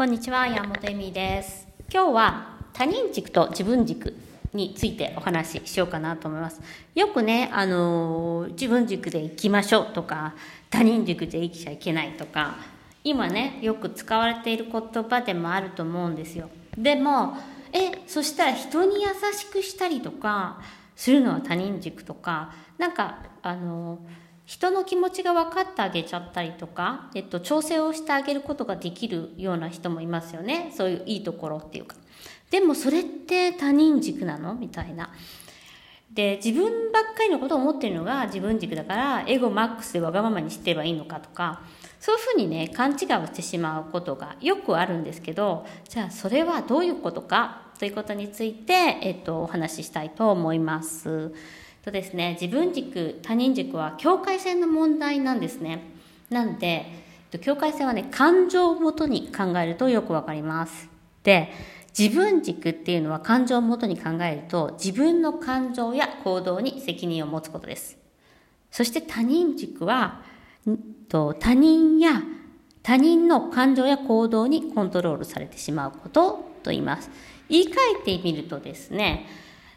こんにちは、山本恵美です。今日は他人軸と自分軸についてお話ししようかなと思います。よくね、あのー自分軸で生きましょうとか、他人軸で生きちゃいけないとか、今ね、よく使われている言葉でもあると思うんですよ。でも、え、そしたら人に優しくしたりとか、するのは他人軸とか、なんか、あのー人の気持ちが分かってあげちゃったりとか、えっと、調整をしてあげることができるような人もいますよね。そういういいところっていうか。でもそれって他人軸なの？みたいな。で、自分ばっかりのことを思ってるのが自分軸だから、エゴマックスでわがままにしてればいいのかとか、そういうふうにね、勘違いをしてしまうことがよくあるんですけど、じゃあそれはどういうことか？ということについて、えっと、お話ししたいと思います。とですね、自分軸、他人軸は境界線の問題なんですね。なんで、境界線はね、感情をもとに考えるとよくわかります。で、自分軸っていうのは感情をもとに考えると、自分の感情や行動に責任を持つことです。そして他人軸は、と他人や他人の感情や行動にコントロールされてしまうことと言います。言い換えてみるとですね、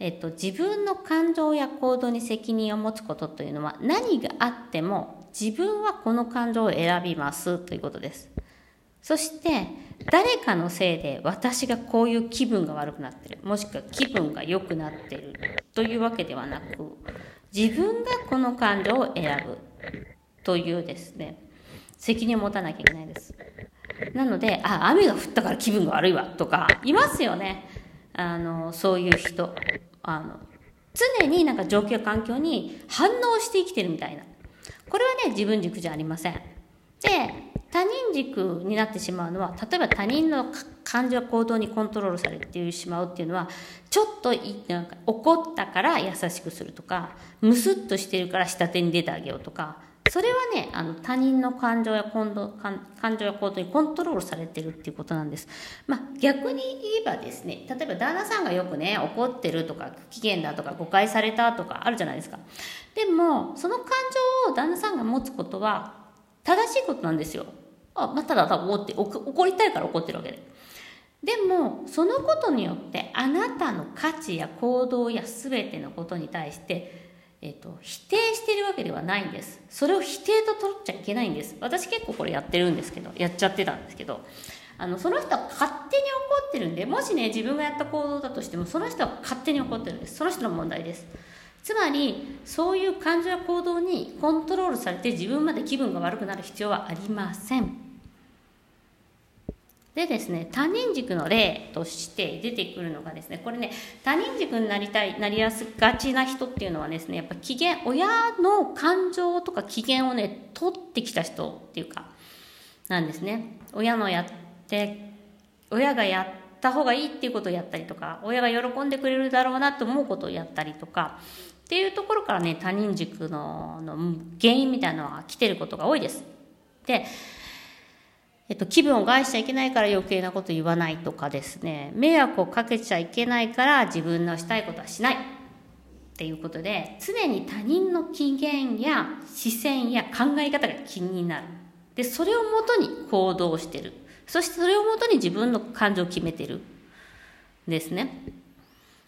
えっと、自分の感情や行動に責任を持つことというのは何があっても自分はこの感情を選びますということです。そして誰かのせいで私がこういう気分が悪くなってるもしくは気分が良くなってるというわけではなく自分がこの感情を選ぶというですね責任を持たなきゃいけないです。なので、あ、雨が降ったから気分が悪いわとかいますよね。あの、そういう人。あの、常になんか状況環境に反応して生きてるみたいな。これはね、自分軸じゃありません。で、他人軸になってしまうのは、例えば他人の感情や行動にコントロールされてしまうっていうのは、ちょっとなんか怒ったから優しくするとか、ムスッとしてるから下手に出てあげようとか、それはね、あの他人の感情や行動感情や行動にコントロールされてるっていうことなんです。まあ逆に言えばですね、例えば旦那さんがよくね、怒ってるとか、不機嫌だとか、誤解されたとかあるじゃないですか。でも、その感情を旦那さんが持つことは正しいことなんですよ。あ、まあ、ただただ怒って怒りたいから怒ってるわけで。でも、そのことによってあなたの価値や行動や全てのことに対してえっと、否定してるわけではないんです。それを否定と取っちゃいけないんです。私結構これやってるんですけど、やっちゃってたんですけど、あの、その人は勝手に怒ってるんで、もしね、自分がやった行動だとしても、その人は勝手に怒ってるんです。その人の問題です。つまり、そういう感情や行動にコントロールされて自分まで気分が悪くなる必要はありません。でですね、他人軸の例として出てくるのがですね、これね、他人軸になりたい、なりやすがちな人っていうのはですね、やっぱ機嫌、親の感情とか機嫌をね、取ってきた人っていうか、なんですね。親のやって、親がやった方がいいっていうことをやったりとか、親が喜んでくれるだろうなと思うことをやったりとか、っていうところからね、他人軸のの原因みたいなのが来てることが多いです。で、えっと、気分を害しちゃいけないから余計なこと言わないとかですね、迷惑をかけちゃいけないから自分のしたいことはしないっていうことで、常に他人の機嫌や視線や考え方が気になる。で、それをもとに行動してる。そしてそれをもとに自分の感情を決めてる。ですね。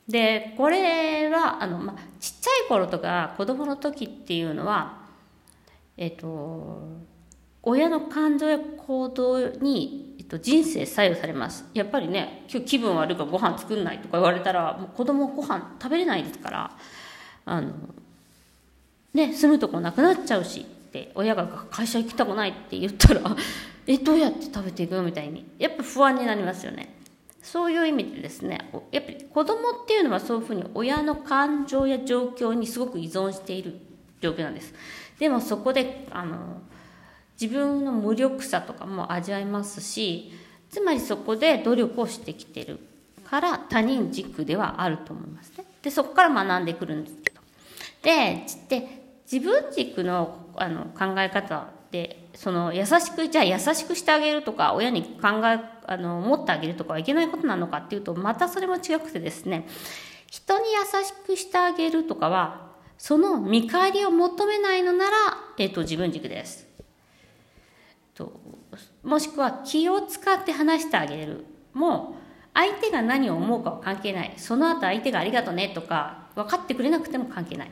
で、これは、あの、ま、ちっちゃい頃とか子供の時っていうのは、えっと、親の感情や行動に、えっと、人生左右されます。やっぱりね、今日気分悪いからご飯作んないとか言われたら、もう子供ご飯食べれないですから、あの、ね、住むとこなくなっちゃうしって、親が会社行きたくないって言ったら、え、どうやって食べていくのみたいに、やっぱ不安になりますよね。そういう意味でですね、やっぱり子供っていうのはそういうふうに親の感情や状況にすごく依存している状況なんです。でもそこで、あの、自分の無力さとかも味わいますしつまりそこで努力をしてきてるから他人軸ではあると思いますね。でそこから学んでくるんですけどでで自分軸のあの考え方でその優しくじゃあ優しくしてあげるとか親に考えあの持ってあげるとかはいけないことなのかっていうとまたそれも違くてですね人に優しくしてあげるとかはその見返りを求めないのなら、えっと、自分軸です。もしくは気を使って話してあげる。も相手が何を思うかは関係ない。その後相手がありがとねとか分かってくれなくても関係ない。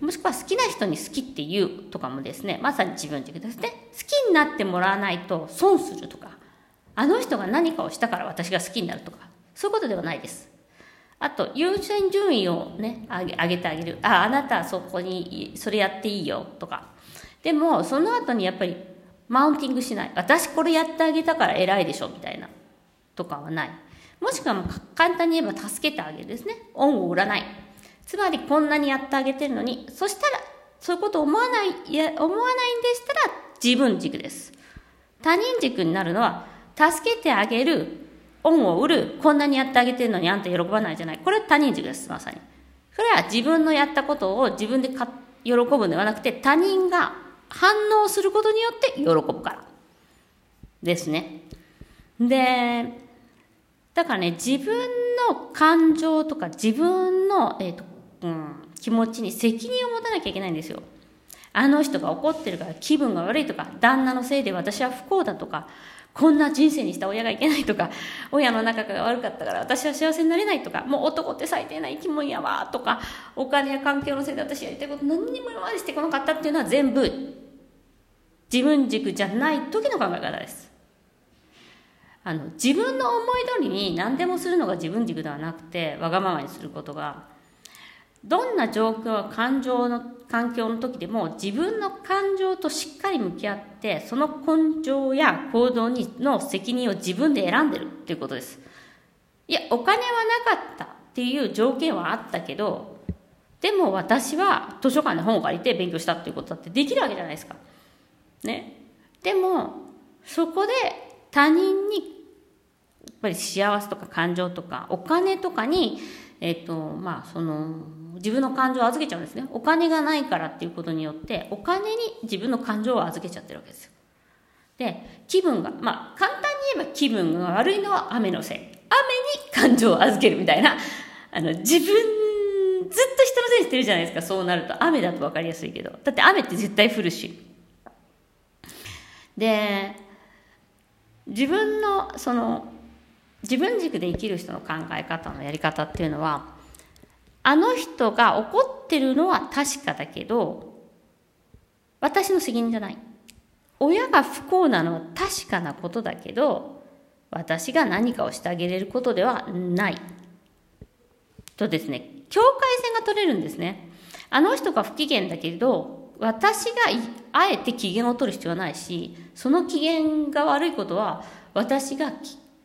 もしくは好きな人に好きって言うとかもですね。まさに自分軸ですね。好きになってもらわないと損するとか。あの人が何かをしたから私が好きになるとか。そういうことではないです。あと優先順位をね上げ上げてあげる。ああなたはそこにそれやっていいよとか。でもその後にやっぱりマウンティングしない。私これやってあげたから偉いでしょみたいな。とかはない。もしくは簡単に言えば助けてあげるですね。恩を売らない。つまりこんなにやってあげてるのに。そしたらそういうこと思わないいや思わないんでしたら自分軸です。他人軸になるのは助けてあげる恩を売るこんなにやってあげてるのにあんた喜ばないじゃない。これは他人軸ですまさに。それは自分のやったことを自分でか喜ぶのではなくて他人が反応することによって喜ぶから。ですね。でだからね自分の感情とか自分の、えーとうん、気持ちに責任を持たなきゃいけないんですよ。あの人が怒ってるから気分が悪いとか旦那のせいで私は不幸だとかこんな人生にした親がいけないとか親の仲が悪かったから私は幸せになれないとかもう男って最低な生き物やわとかお金や環境のせいで私やりたいこと何にも今までしてこなかったっていうのは全部自分軸じゃない時の考え方です。あの自分の思い通りに何でもするのが自分軸ではなくてわがままにすることがどんな状況は感情の環境の時でも自分の感情としっかり向き合ってその根性や行動にの責任を自分で選んでるっていうことです。いやお金はなかったっていう条件はあったけどでも私は図書館で本を借りて勉強したっていうことだってできるわけじゃないですか。ね。でもそこで他人にやっぱり幸せとか感情とかお金とかにえっ、とまあその自分の感情を預けちゃうんですね。お金がないからっていうことによってお金に自分の感情を預けちゃってるわけですよ。で気分がまあ簡単に言えば気分が悪いのは雨のせい。雨に感情を預けるみたいな。あの自分ずっと人のせいにしてるじゃないですか。そうなると。雨だと分かりやすいけど。だって雨って絶対降るし。で自分のその自分軸で生きる人の考え方のやり方っていうのはあの人が怒ってるのは確かだけど私の責任じゃない親が不幸なのは確かなことだけど私が何かをしてあげれることではないとですね境界線が取れるんですねあの人が不機嫌だけど私があえて機嫌を取る必要はないしその機嫌が悪いことは私が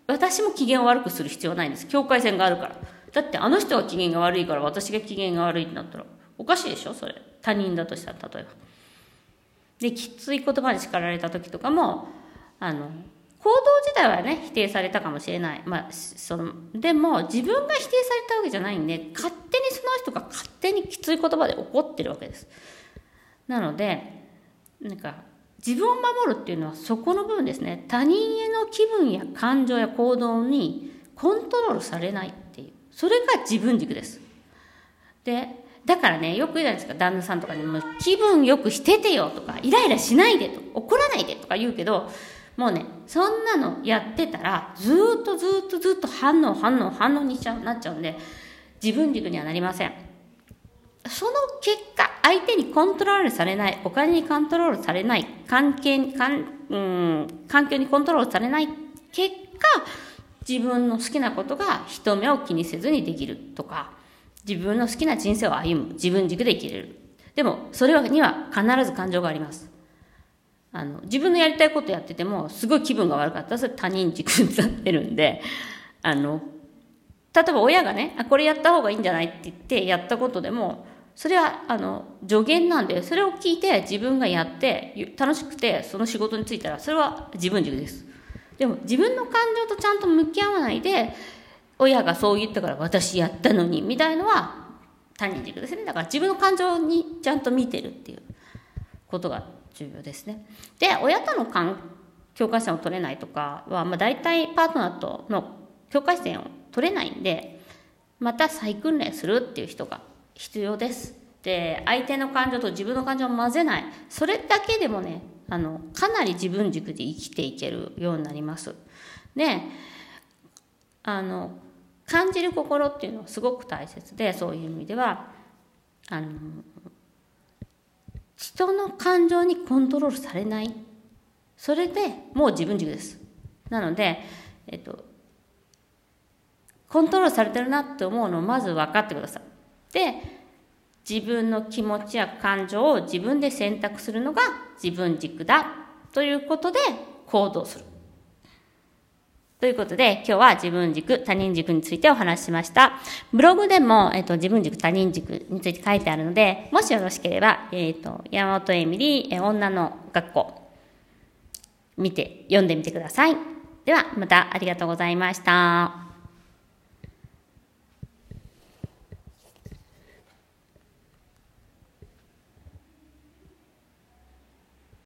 私も機嫌を悪くする必要はないんです。境界線があるから。だってあの人が機嫌が悪いから私が機嫌が悪いってなったらおかしいでしょそれ。他人だとしたら例えば。で、きつい言葉に叱られた時とかも、あの、行動自体はね、否定されたかもしれない。まあ、その、でも自分が否定されたわけじゃないんで、勝手にその人が勝手にきつい言葉で怒ってるわけです。なので、なんか、自分を守るっていうのはそこの部分ですね他人への気分や感情や行動にコントロールされないっていうそれが自分軸です。でだからねよく言うじゃないですか。旦那さんとかにも気分よくしててよとかイライラしないでと怒らないでとか言うけどもうねそんなのやってたらずっとずっとずっと反応反応反応にしちゃうなっちゃうんで自分軸にはなりません。その結果相手にコントロールされない、お金にコントロールされない、関係に、かんうん、環境にコントロールされない結果、自分の好きなことが人目を気にせずにできるとか、自分の好きな人生を歩む、自分軸で生きれる。でも、それには必ず感情があります。あの、自分のやりたいことやってても、すごい気分が悪かったら、それ他人軸になってるんで、あの、例えば親がね、あ、これやった方がいいんじゃないって言ってやったことでも、それはあの助言なんでそれを聞いて自分がやって楽しくてその仕事に就いたらそれは自分軸ですでも自分の感情とちゃんと向き合わないで親がそう言ったから私やったのにみたいのは他人軸ですね。だから自分の感情にちゃんと見てるっていうことが重要ですね。で親との関境界線を取れないとかは、まあ、大体パートナーとの境界線を取れないんでまた再訓練するっていう人が必要です。で相手の感情と自分の感情を混ぜない。それだけでもねあのかなり自分軸で生きていけるようになります。であの感じる心っていうのはすごく大切でそういう意味では。あの人の感情にコントロールされない。それでもう自分軸です。なので、えっと、コントロールされてるなって思うのをまず分かってください。で自分の気持ちや感情を自分で選択するのが自分軸だということで行動するということで、今日は自分軸、他人軸についてお話ししました。ブログでも、えっ、と、自分軸、他人軸について書いてあるので、もしよろしければ、えっ、と、山本エミリー、女の学校、見て、読んでみてください。では、またありがとうございました。